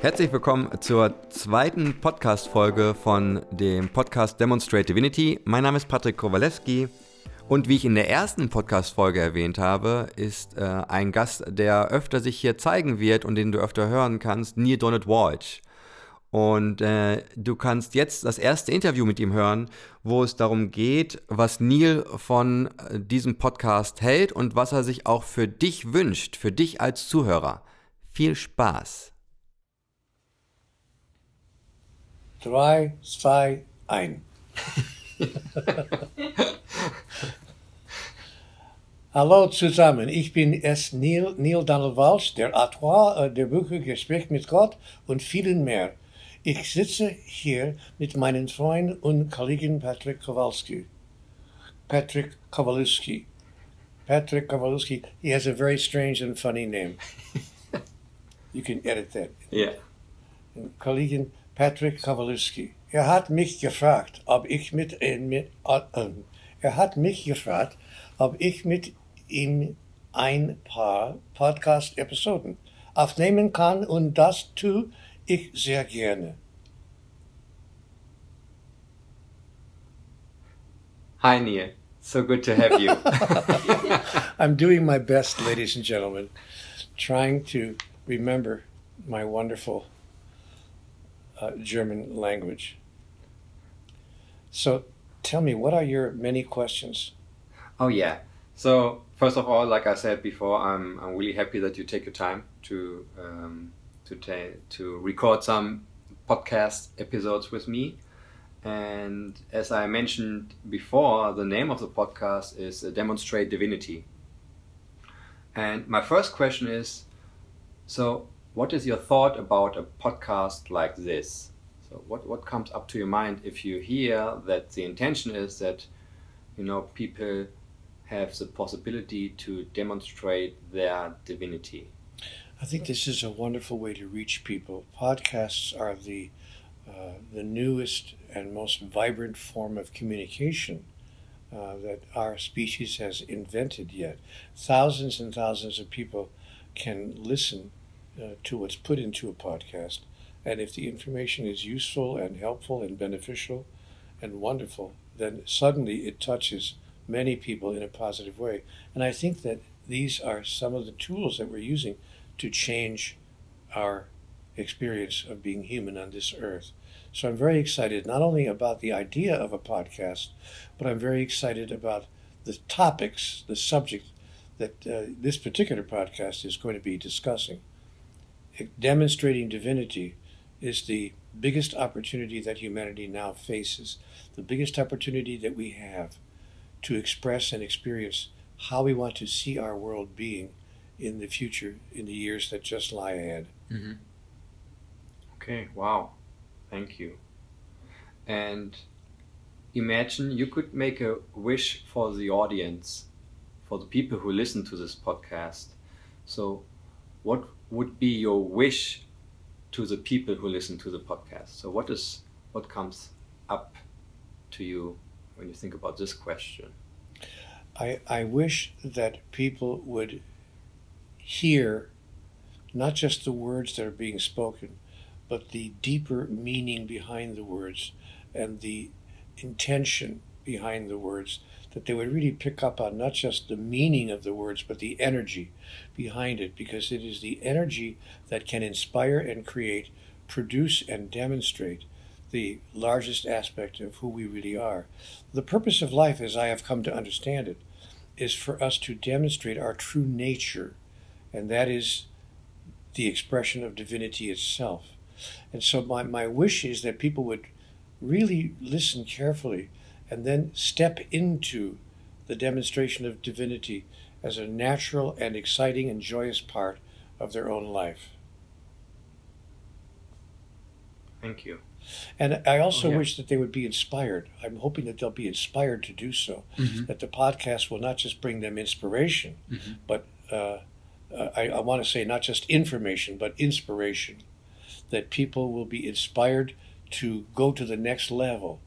Herzlich willkommen zur zweiten Podcast-Folge von dem Podcast Demonstrate Divinity. Mein Name ist Patrick Kowalewski und wie ich in der ersten Podcast-Folge erwähnt habe, ist äh, ein Gast, der öfter sich hier zeigen wird und den du öfter hören kannst, Neil Donald Walsh. Und äh, du kannst jetzt das erste Interview mit ihm hören, wo es darum geht, was Neil von äh, diesem Podcast hält und was er sich auch für dich wünscht, für dich als Zuhörer. Viel Spaß! 3, 2, 1. Hallo zusammen, ich bin es Neil, Neil Donald Walsh, der Autor der Bücher Gespräch mit Gott und vielen mehr. Ich sitze hier mit meinem Freund und Kollegen Patrick Kowalski. Patrick Kowalski. Patrick Kowalski. He has a very strange and funny name. you can edit that. Yeah. Kollegen Patrick Kowalski. Er hat mich gefragt, ob ich mit, äh, mit äh, er hat mich gefragt, ob ich mit ihm ein paar Podcast-Episoden aufnehmen kann und das tue ich sehr gerne. Hi Neil, so good to have you. I'm doing my best, ladies and gentlemen, trying to remember my wonderful uh, German language. So tell me, what are your many questions? Oh yeah. So first of all, like I said before, I'm I'm really happy that you take your time to um, to ta- to record some podcast episodes with me. And as I mentioned before, the name of the podcast is Demonstrate Divinity. And my first question is so, what is your thought about a podcast like this? So, what, what comes up to your mind if you hear that the intention is that you know people have the possibility to demonstrate their divinity? I think this is a wonderful way to reach people. Podcasts are the uh, the newest and most vibrant form of communication uh, that our species has invented yet. Thousands and thousands of people can listen uh, to what's put into a podcast, and if the information is useful and helpful and beneficial and wonderful, then suddenly it touches many people in a positive way. And I think that these are some of the tools that we're using to change our experience of being human on this earth. So I'm very excited not only about the idea of a podcast, but I'm very excited about the topics, the subject that uh, this particular podcast is going to be discussing. Demonstrating divinity is the biggest opportunity that humanity now faces, the biggest opportunity that we have to express and experience how we want to see our world being in the future, in the years that just lie ahead. Mm-hmm. Okay, wow. Thank you. And imagine you could make a wish for the audience, for the people who listen to this podcast. So, what would be your wish to the people who listen to the podcast? So, what is what comes up to you when you think about this question? I, I wish that people would hear not just the words that are being spoken, but the deeper meaning behind the words and the intention behind the words, that they would really pick up on not just the meaning of the words, but the energy behind it, because it is the energy that can inspire and create, produce and demonstrate the largest aspect of who we really are. The purpose of life, as I have come to understand it, is for us to demonstrate our true nature, and that is the expression of divinity itself. And so my, my wish is that people would really listen carefully and then step into the demonstration of divinity as a natural and exciting and joyous part of their own life. Thank you. And I also Oh, yeah. wish that they would be inspired. I'm hoping that they'll be inspired to do so. Mhm. That the podcast will not just bring them inspiration, Mhm. but uh, uh, I, I want to say not just information, but inspiration. That people will be inspired to go to the next level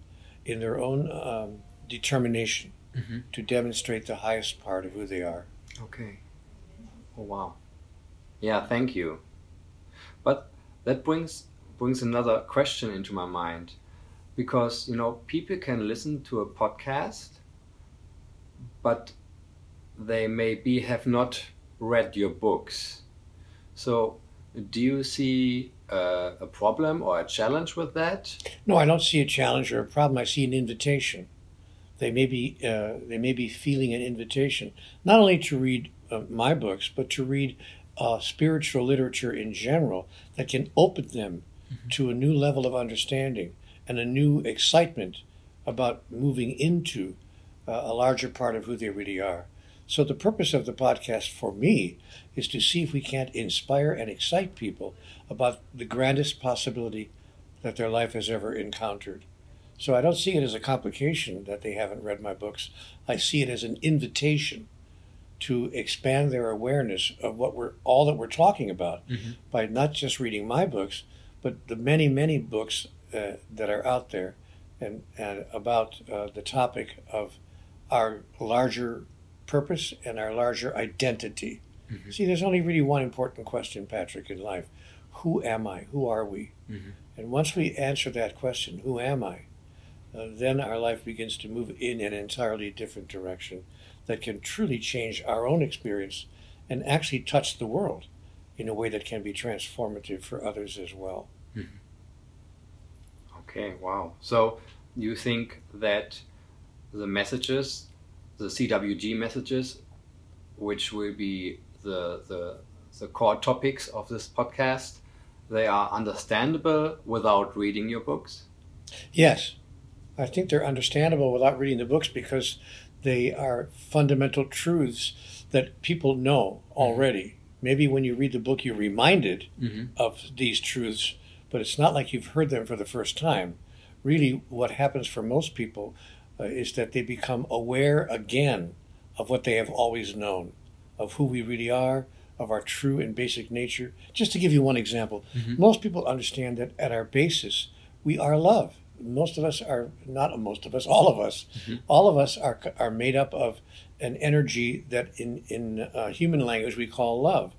in their own um, determination Mhm. to demonstrate the highest part of who they are. Okay. Oh wow. Yeah, thank you. But that brings brings another question into my mind because you know people can listen to a podcast but they maybe have not read your books so do you see uh, a problem or a challenge with that no i don't see a challenge or a problem i see an invitation they may be uh, they may be feeling an invitation not only to read uh, my books but to read uh, spiritual literature in general that can open them mm-hmm. to a new level of understanding and a new excitement about moving into uh, a larger part of who they really are. So, the purpose of the podcast for me is to see if we can't inspire and excite people about the grandest possibility that their life has ever encountered. So, I don't see it as a complication that they haven't read my books. I see it as an invitation to expand their awareness of what we're all that we're talking about mm-hmm. by not just reading my books, but the many, many books uh, that are out there and, and about uh, the topic of our larger purpose and our larger identity. Mm-hmm. See, there's only really one important question, Patrick, in life Who am I? Who are we? Mm-hmm. And once we answer that question, Who am I? Uh, then our life begins to move in an entirely different direction that can truly change our own experience and actually touch the world in a way that can be transformative for others as well. Mm-hmm. Okay, wow. So you think that the messages, the CWG messages, which will be the, the, the core topics of this podcast, they are understandable without reading your books? Yes. I think they're understandable without reading the books because they are fundamental truths that people know already. Maybe when you read the book, you're reminded mm-hmm. of these truths but it's not like you've heard them for the first time. Really, what happens for most people uh, is that they become aware again of what they have always known, of who we really are, of our true and basic nature. Just to give you one example, mm-hmm. most people understand that at our basis, we are love. Most of us are not most of us, all of us, mm-hmm. all of us are are made up of an energy that in in uh, human language we call love.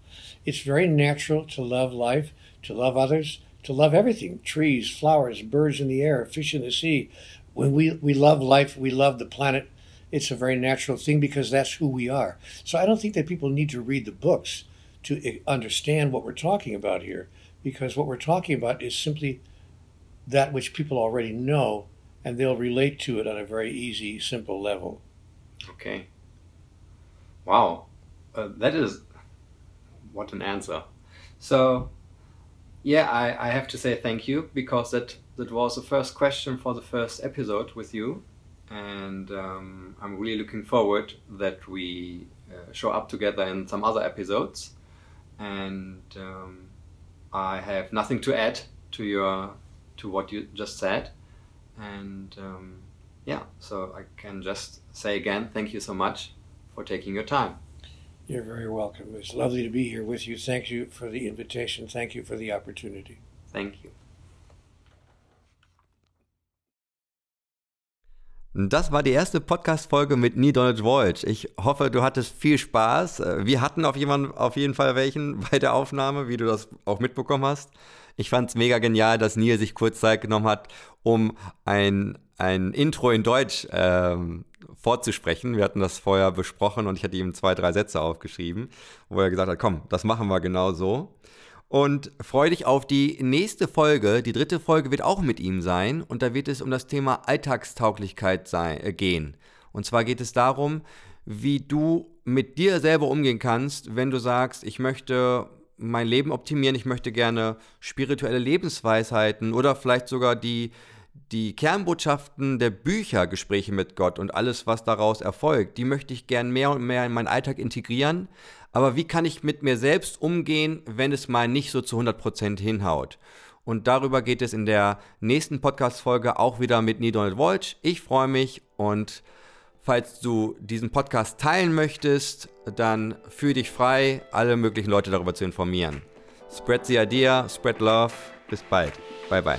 It's very natural to love life, to love others, to love everything trees, flowers, birds in the air, fish in the sea. When we, we love life, we love the planet. It's a very natural thing because that's who we are. So I don't think that people need to read the books to eh, understand what we're talking about here because what we're talking about is simply that which people already know and they'll relate to it on a very easy, simple level. Okay. Wow. Uh, that is what an answer. So yeah, I, I have to say thank you because that that was the first question for the first episode with you, and um, I'm really looking forward that we uh, show up together in some other episodes. And um, I have nothing to add to your to what you just said, and um, yeah, so I can just say again, thank you so much for taking your time. You're very welcome. It's lovely to be here with you. Thank you for the invitation. Thank you for the opportunity. Thank you. Das war die erste Podcast-Folge mit Nie Donald Walsh. Ich hoffe, du hattest viel Spaß. Wir hatten auf jeden, auf jeden Fall welchen bei der Aufnahme, wie du das auch mitbekommen hast. Ich fand es mega genial, dass Neil sich kurz Zeit genommen hat, um ein, ein Intro in Deutsch ähm, vorzusprechen. Wir hatten das vorher besprochen und ich hatte ihm zwei, drei Sätze aufgeschrieben, wo er gesagt hat, komm, das machen wir genau so. Und freue dich auf die nächste Folge. Die dritte Folge wird auch mit ihm sein und da wird es um das Thema Alltagstauglichkeit sein, äh, gehen. Und zwar geht es darum, wie du mit dir selber umgehen kannst, wenn du sagst, ich möchte mein Leben optimieren, ich möchte gerne spirituelle Lebensweisheiten oder vielleicht sogar die die Kernbotschaften der Bücher Gespräche mit Gott und alles, was daraus erfolgt, die möchte ich gern mehr und mehr in meinen Alltag integrieren. Aber wie kann ich mit mir selbst umgehen, wenn es mal nicht so zu 100% hinhaut? Und darüber geht es in der nächsten Podcast-Folge auch wieder mit Neil Donald Walsh. Ich freue mich und falls du diesen Podcast teilen möchtest, dann fühl dich frei, alle möglichen Leute darüber zu informieren. Spread the idea, spread love. Bis bald. Bye bye.